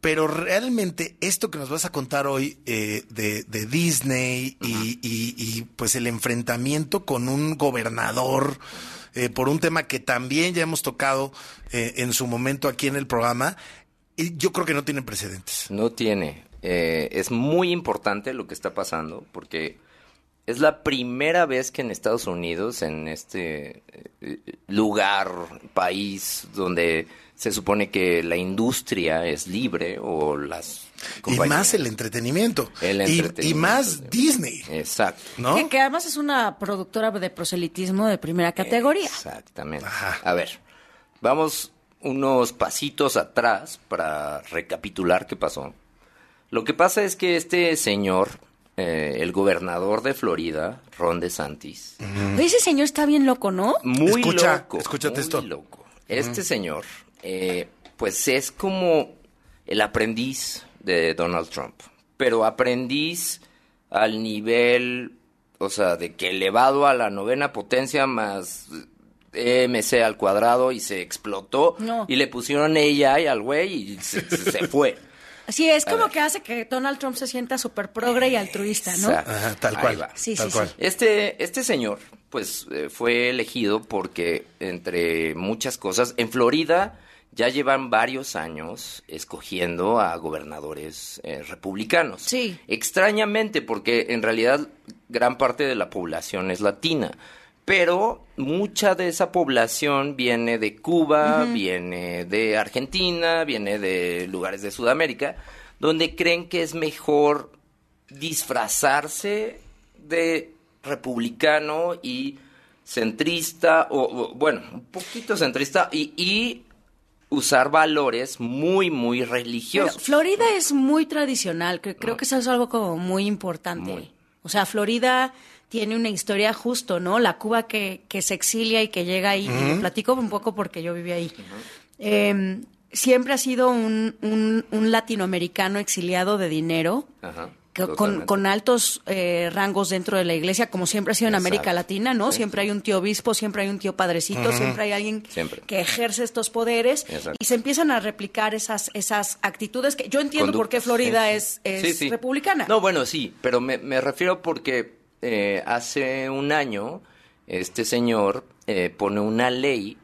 Pero realmente esto que nos vas a contar hoy eh, de, de Disney y, y- y, pues el enfrentamiento con un gobernador eh, por un tema que también ya hemos tocado eh, en su momento aquí en el programa, y yo creo que no tiene precedentes. No tiene. Eh, es muy importante lo que está pasando porque es la primera vez que en Estados Unidos, en este eh, lugar, país donde se supone que la industria es libre o las Y más el entretenimiento. El Y- y, entretenimiento. más Disney. Exacto. ¿No? Que, que además es una productora de proselitismo de primera categoría. Exactamente. A ver, vamos unos pasitos atrás para recapitular qué pasó. Lo que pasa es que este señor, eh, el gobernador de Florida, Ron DeSantis, Ese señor está bien loco, ¿no? muy Escucha, loco. escúchate muy esto. loco. Este señor, eh, pues es como el aprendiz de Donald Trump, pero aprendiz al nivel, o sea, de que elevado a la novena potencia más MC al cuadrado y se explotó No. y le pusieron AI al güey y se, se- se fue. Sí, es como que hace que Donald Trump se sienta súper progre y altruista, ¿no? Exacto. Ahí va. Sí, sí, sí. Este, este señor, pues, eh, fue elegido porque, entre muchas cosas, en Florida ya llevan varios años escogiendo a gobernadores eh, republicanos. Sí. Extrañamente, porque en realidad gran parte de la población es latina. Pero mucha de esa población viene de Cuba, viene de Argentina, viene de lugares de Sudamérica, donde creen que es mejor disfrazarse de republicano y centrista, o, o, bueno, un poquito centrista, y, y usar valores muy, muy Pero religiosos. Florida es muy tradicional, que creo que eso es algo como muy importante. O sea, Florida tiene una historia justo, ¿no? La Cuba que, que se exilia y que llega ahí, y lo platico un poco porque yo viví ahí. Eh, siempre ha sido un, un- un latinoamericano exiliado de dinero, Ajá, con, con altos eh, rangos dentro de la iglesia, como siempre ha sido en América. Latina, ¿no? Sí, siempre hay un tío obispo, siempre hay un tío padrecito, siempre hay alguien Siempre. que ejerce estos poderes Exacto. y se empiezan a replicar esas, esas actitudes que yo entiendo por qué Conductas, Florida sí. es, es sí. republicana. No, bueno, sí, pero me, me refiero porque eh, hace un año este señor eh, pone una ley,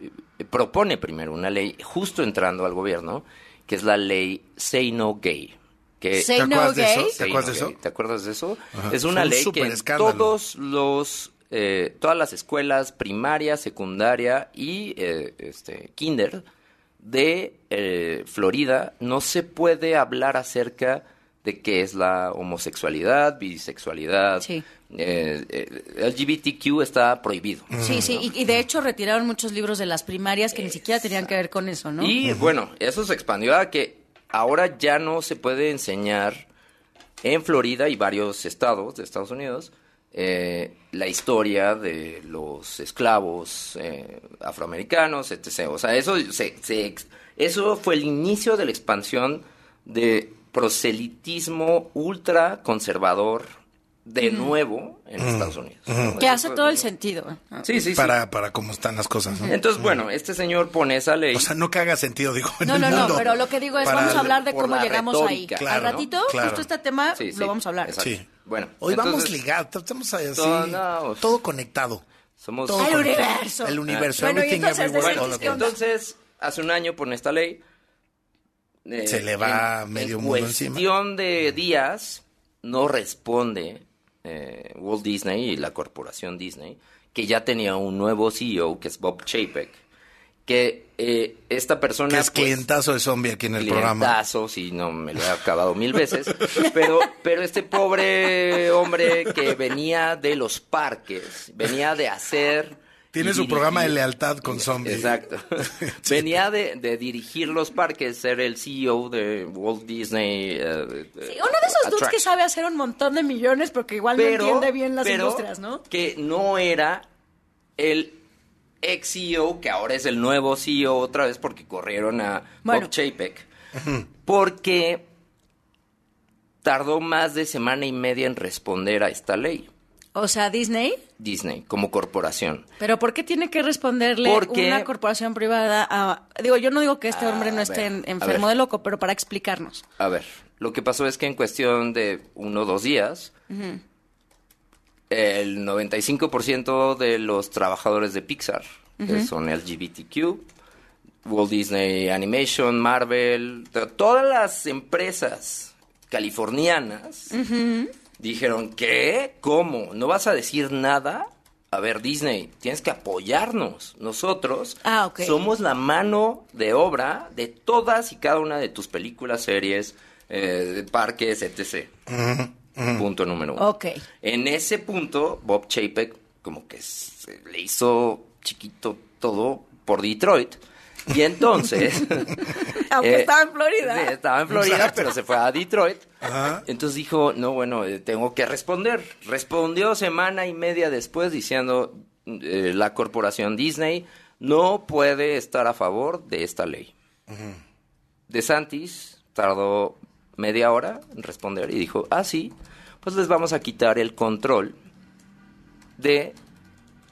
eh, propone primero una ley, justo entrando al gobierno, que es la ley Say No Gay. Que, ¿Te acuerdas de eso? Gay? ¿Te acuerdas de eso? ¿Te acuerdas de eso? Ajá. Es Fue una un ley que en todos los, eh, todas las escuelas primaria, secundaria y eh, este, kinder de eh, Florida no se puede hablar acerca de qué es la homosexualidad, bisexualidad. Sí. eh, eh, LGBTQ está prohibido. Sí, sí, y, y de hecho retiraron muchos libros de las primarias que ni siquiera tenían que ver con eso, ¿no? Y bueno, eso se expandió a que ahora ya no se puede enseñar en Florida y varios estados de Estados Unidos eh, la historia de los esclavos afroamericanos, etc. O sea, eso, se, se eso fue el inicio de la expansión de proselitismo ultra conservador de nuevo en. Estados Unidos. Que hace todo el sentido. Sí, sí, sí. Para, para cómo están las cosas. ¿no? Entonces, bueno, este señor pone esa ley. O sea, no que haga sentido, digo. en No, el no, no, pero lo que digo es, Para- vamos a hablar de cómo llegamos retórica, ahí. claro, Al ratito, claro. justo este tema, Sí, sí. lo vamos a hablar. Exacto. Sí. Bueno, Hoy vamos ligados, estamos así, todo, no, todo conectado. Somos Todo El conectado. universo. El universo. Entonces, hace un año pone esta ley. Eh, Se le va en- medio en mundo encima. cuestión de días, no responde eh, Walt Disney y la corporación Disney, que ya tenía un nuevo CEO, que es Bob Chapek, que eh, esta persona... Que es pues, clientazo de zombie aquí en el programa. clientazo, sí, no, me lo he acabado mil veces. Pero, pero este pobre hombre que venía de los parques, venía de hacer Tiene su programa de lealtad con zombies. Exacto. Venía de, de dirigir los parques, ser el CEO de Walt Disney. eh, Sí, uno de esos dudes que sabe hacer un montón de millones porque igual no entiende bien las pero industrias, ¿no? Que no era el ex CEO, que ahora es el nuevo CEO otra vez porque corrieron a Bueno. Bob Chapek. Porque tardó más de semana y media en responder a esta ley. O sea, Disney. Disney, como corporación. Pero ¿por qué tiene que responderle Porque- una corporación privada a... Digo, yo no digo que este hombre no esté ver, a enfermo de loco, pero para explicarnos. A ver, lo que pasó es que en cuestión de uno o dos días, Ujú. el 95% de los trabajadores de Pixar, que son LGBTQ, Walt Disney Animation, Marvel, to- todas las empresas californianas. Dijeron, ¿qué? ¿Cómo? ¿No vas a decir nada? A ver, Disney, tienes que apoyarnos. Nosotros Ah, somos la mano de obra de todas y cada una de tus películas, series, eh, parques, etc. Punto número uno. Ok. En ese punto, Bob Chapek como que se le hizo chiquito todo por Detroit. Y entonces... Aunque eh, estaba en Florida. sí, estaba en Florida, Exacto. pero se fue a Detroit. Entonces dijo, no, bueno, eh, tengo que responder. Respondió semana y media después diciendo, eh, la corporación Disney no puede estar a favor de esta ley. De Santis tardó media hora en responder y dijo, ah, sí, pues les vamos a quitar el control de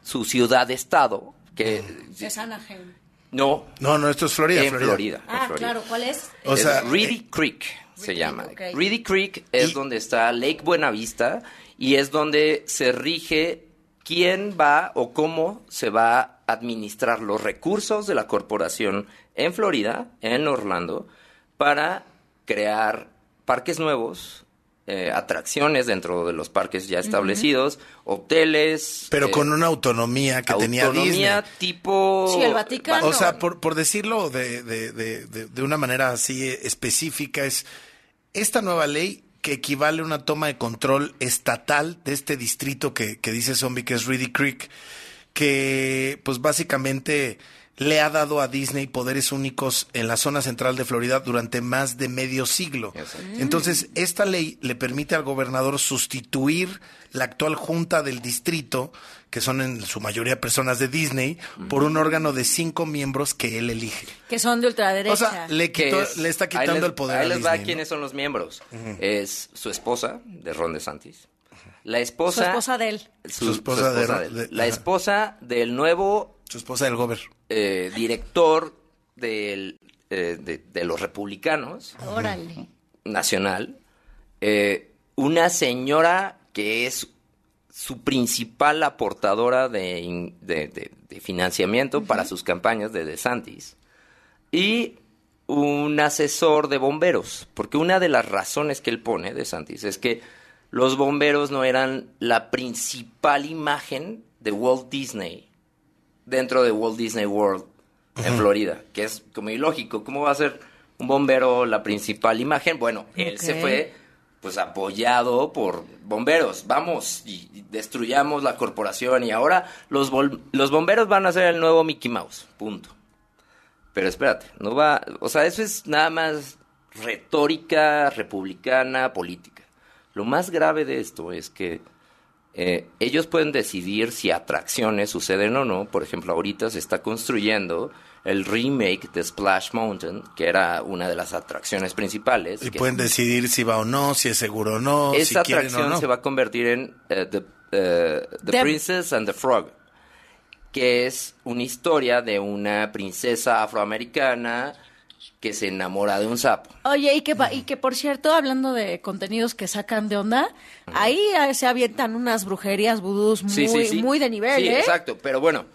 su ciudad-estado, que Es Anaheim. No, No, no, esto es Florida. en Florida. Florida. en Ah, Florida. claro, ¿cuál es? O Es sea, Reedy Creek se llama. Reedy Creek es donde está Lake Buenavista y es donde se rige quién va o cómo se va a administrar los recursos de la corporación en Florida, en Orlando, para crear parques nuevos, eh, atracciones dentro de los parques ya establecidos, hoteles. Pero eh, con una autonomía que tenía autonomía Disney. tipo... Sí, el Vaticano. O sea, por, por decirlo de, de- de- de- de una manera así específica, es esta nueva ley que equivale a una toma de control estatal de este distrito que, que dice Zombie, que es Reedy Creek, que pues básicamente le ha dado a Disney poderes únicos en la zona central de Florida durante más de medio siglo. Entonces, esta ley le permite al gobernador sustituir la actual junta del distrito, que son en su mayoría personas de Disney, por un órgano de cinco miembros que él elige. Que son de ultraderecha. O sea, le, quitó- es- le está quitando les- el poder Ahí a les Disney. va ¿no? quiénes son los miembros. Es su esposa, de Ron DeSantis. La Su esposa... esposa de él. su- Su esposa de él. de- la esposa del nuevo Su esposa del gober. Eh, director del, eh, de, de los republicanos Órale. nacional. eh, una señora que es su principal aportadora de, in- de- de- de financiamiento para sus campañas de DeSantis. Y un asesor de bomberos, porque una de las razones que él pone, DeSantis, es que los bomberos no eran la principal imagen de Walt Disney dentro de Walt Disney World en Florida, que es como ilógico. ¿Cómo va a ser un bombero la principal imagen? Bueno, él se fue pues apoyado por bomberos. Vamos y, y destruyamos la corporación y ahora los, bol- los bomberos van a ser el nuevo Mickey Mouse. Punto. Pero espérate, no va, o sea, eso es nada más retórica republicana política. Lo más grave de esto es que eh, ellos pueden decidir si atracciones suceden o no. Por ejemplo, ahorita se está construyendo el remake de Splash Mountain, que era una de las atracciones principales. Y que- pueden decidir si va o no, si es seguro o no, si esta quieren atracción o no. se va a convertir en The, The The- Princess and the Frog, que es una historia de una princesa afroamericana que se enamora de un sapo. Oye, y que, pa- y que por cierto, hablando de contenidos que sacan de onda, ahí eh, se avientan unas brujerías vudús muy, Sí, sí, sí. muy de nivel, Sí, ¿eh? exacto. Pero bueno,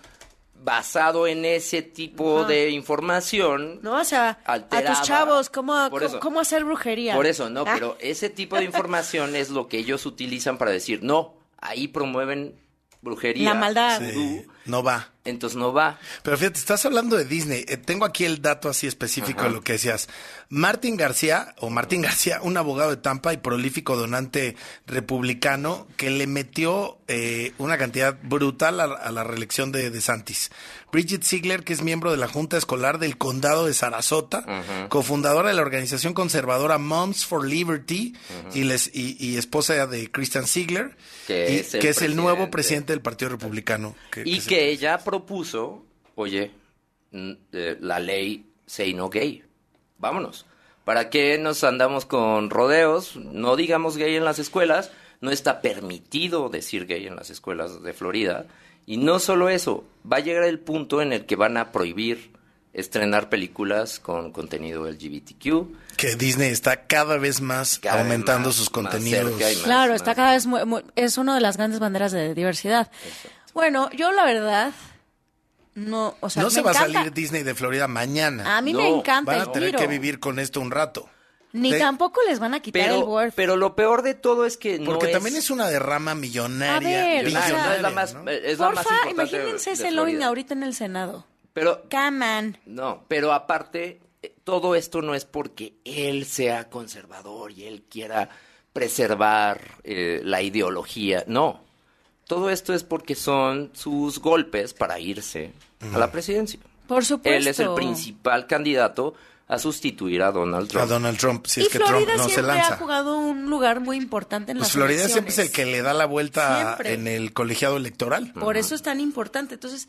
basado en ese tipo Ajá. de información, ¿No? O sea, a Alterada. tus chavos, ¿cómo, Por cómo, eso. cómo hacer brujería? por eso, no, Ah, pero ese tipo de información es lo que ellos utilizan para decir, no, ahí promueven brujería. La maldad. Vudú. no va. Entonces no va. Pero fíjate, estás hablando de Disney. Eh, tengo aquí el dato así específico Ajá. de lo que decías. Martín García, o Martín García, un abogado de Tampa y prolífico donante republicano, que le metió eh, una cantidad brutal a, a la reelección de, de Santis. Bridget Ziegler, que es miembro de la Junta Escolar del Condado de Sarasota, cofundadora de la organización conservadora Moms for Liberty y, les, y, y esposa de Christian Ziegler, Que y- es el que es el nuevo presidente. del Partido Republicano. que- Y que ella propuso, oye, eh, la ley Say No Gay. Vámonos. ¿Para qué nos andamos con rodeos? No digamos gay en las escuelas. No está permitido decir gay en las escuelas de Florida. Y no solo eso, va a llegar el punto en el que van a prohibir estrenar películas con contenido LGBTQ. que Disney está cada vez más Cada vez aumentando más- sus contenidos. más- Claro, está cada vez muy, muy- es una de las grandes banderas de diversidad. Bueno, yo la verdad no, o sea, no me se va a salir Disney de Florida mañana. A mí me encanta Van a el tener giro. que vivir con esto un rato. Ni De- tampoco les van a quitar el Word. pero lo peor de todo es que no Porque es... también es una derrama millonaria. A ver, o sea, Millonaria, no es la más, es la más Porfa, importante imagínense de ese lobbying ahorita en el Senado. Pero Come on. No, pero aparte, eh, todo esto no es porque él sea conservador y él quiera preservar eh, la ideología. No. Todo esto es porque son sus golpes para irse a la presidencia. Por supuesto. Él es el principal candidato a sustituir a Donald Trump. A Donald Trump, si y es que Trump Florida no se siempre lanza. ha jugado un lugar muy importante en Pues las Florida siempre es el que le da la vuelta Siempre. en el colegiado electoral. Por eso es tan importante. Entonces.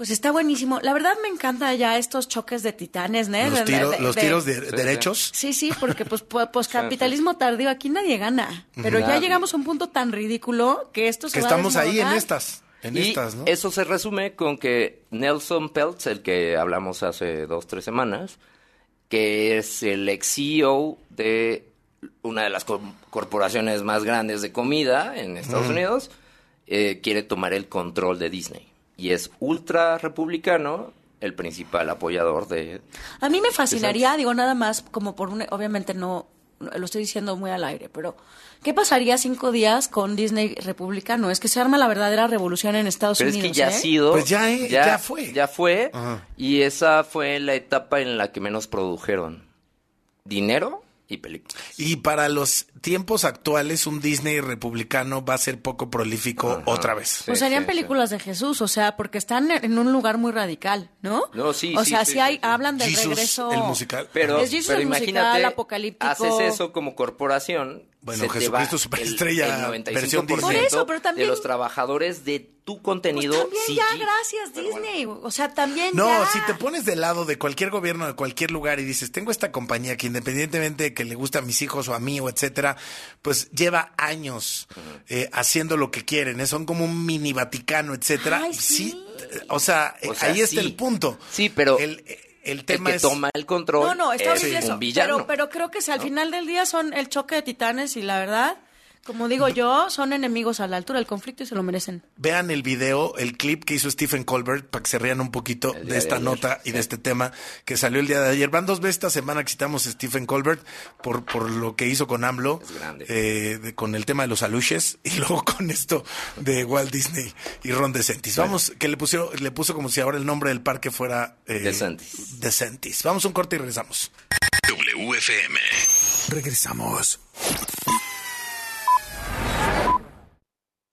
Pues está buenísimo. La verdad me encanta ya estos choques de titanes, ¿no? Los, tiro- de- los tiros de, Sí, derechos. Sí, sí, porque pues, capitalismo tardío, aquí nadie gana. Pero ya llegamos a un punto tan ridículo que esto se Que va a estamos ahí en estas. En y estas, ¿no? eso se resume con que Nelson Peltz, el que hablamos hace dos, tres semanas, que es el ex CEO de una de las co- corporaciones más grandes de comida en Estados. Unidos, eh, quiere tomar el control de Disney. Y es ultra republicano, el principal apoyador de... A mí me fascinaría, digo nada más, como por un, obviamente no, lo estoy diciendo muy al aire, pero ¿qué pasaría cinco días con Disney republicano? Es que se arma la verdadera revolución en Estados Pero es Unidos. que ya ¿eh? ha sido... Pues ya, eh, ya fue. Ya fue. Ajá. Y esa fue la etapa en la que menos produjeron dinero y películas. Y para los tiempos actuales, un Disney republicano va a ser poco prolífico otra vez. Pues serían películas de Jesús, o sea, porque están en un lugar muy radical, ¿no? No, sí, O sí, sea, sí, si sí, hay, sí. hablan del Jesus, regreso. el musical. Pero, Es Jesus pero el musical, imagínate, apocalíptico. haces eso como corporación. Bueno, se te Jesucristo va Superestrella, el, el 95% versión Disney. Por eso, pero también- de los trabajadores de tu contenido. Pues también ya, gracias Disney. O sea, también No, ya. si te pones del lado de cualquier gobierno de cualquier lugar y dices, tengo esta compañía que independientemente de que le guste a mis hijos o a mí o etcétera, pues lleva años eh, haciendo lo que quieren, ¿eh? son como un mini Vaticano, etcétera. Ay, sí. sí. eh, o sea, eh, O sea, ahí está el punto. Sí, pero El, el el tema que es... toma el control No, no, está es horrible eso. un villano. Pero, pero creo que si al final del día son el choque de titanes y la verdad, como digo yo, son enemigos a la altura del conflicto y se lo merecen. Vean el video, el clip que hizo Stephen Colbert para que se rían un poquito de esta nota y de este tema que salió el día de ayer. Van dos veces esta semana que citamos a Stephen Colbert por, por lo que hizo con AMLO, Es grande. eh, de- con el tema de los aluches y luego con esto de Walt Disney y Ron DeSantis. Vamos, que le pusieron, le puso como si ahora el nombre del parque fuera eh, DeSantis. DeSantis. Vamos un corte y regresamos. WFM. Regresamos.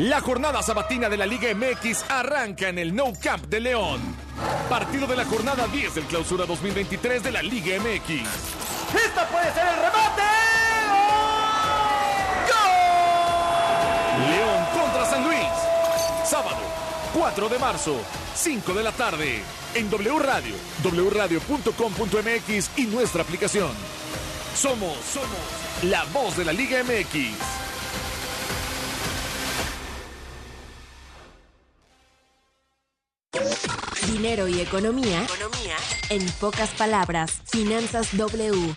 La jornada sabatina de la Liga MX arranca en el No Camp de León. Partido de la jornada 10 del clausura 2023 de la Liga MX. ¡Esta puede ser el remate! León contra San Luis. Sábado, 4 de marzo, 5 de la tarde. En W Radio, wradio.com.mx y nuestra aplicación. Somos, somos la voz de la Liga MX. Dinero y economía. En pocas palabras, Finanzas W.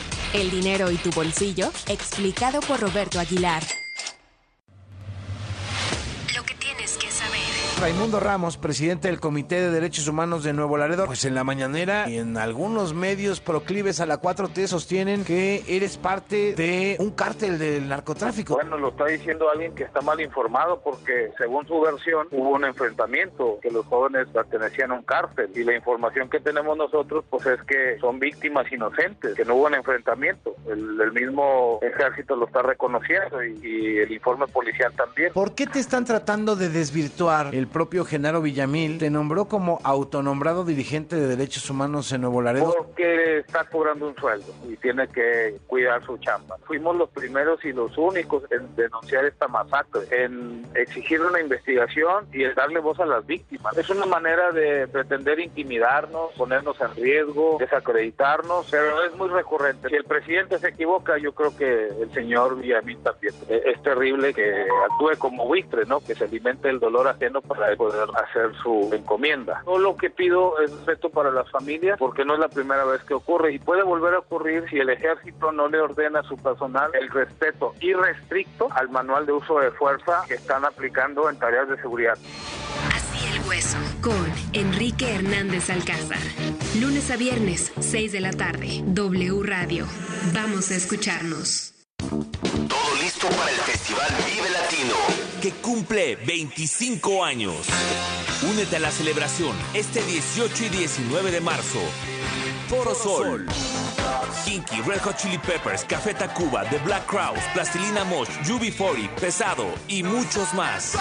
El dinero y tu bolsillo, explicado por Roberto Aguilar. Raimundo Ramos, presidente del Comité de Derechos Humanos de Nuevo Laredo, pues en la mañanera y en algunos medios proclives a la 4T sostienen que eres parte de un cártel del narcotráfico. Bueno, lo está diciendo alguien que está mal informado porque según su versión hubo un enfrentamiento, que los jóvenes pertenecían a un cártel y la información que tenemos nosotros pues es que son víctimas inocentes, que no hubo un enfrentamiento. El, el mismo ejército lo está reconociendo y, y el informe policial también. ¿Por qué te están tratando de desvirtuar? El propio Genaro Villamil te nombró como autonombrado dirigente de derechos humanos en Nuevo Laredo. Porque está cobrando un sueldo y tiene que cuidar su chamba. Fuimos los primeros y los únicos en denunciar esta masacre, en exigir una investigación y en darle voz a las víctimas. Es una manera de pretender intimidarnos, ponernos en riesgo, desacreditarnos, pero es muy recurrente. Si el presidente se equivoca, yo creo que el señor Villamil también. Es terrible que actúe como buitre, ¿no? Que se alimente el dolor ajeno para poder hacer su encomienda. Todo lo que pido es respeto para las familias porque no es la primera vez que ocurre y puede volver a ocurrir si el ejército no le ordena a su personal el respeto irrestricto al manual de uso de fuerza que están aplicando en tareas de seguridad. Así el hueso con Enrique Hernández Alcázar. Lunes a viernes, 6 de la tarde. W Radio. Vamos a escucharnos. Todo listo para el Festival Vive Latino, que cumple 25 años. Únete a la celebración este 18 y 19 de marzo. Foro Sol. Kinky, Red Hot Chili Peppers, Café Tacuba, The Black Crowes, Plastilina Mosh, UB40, Pesado y muchos más.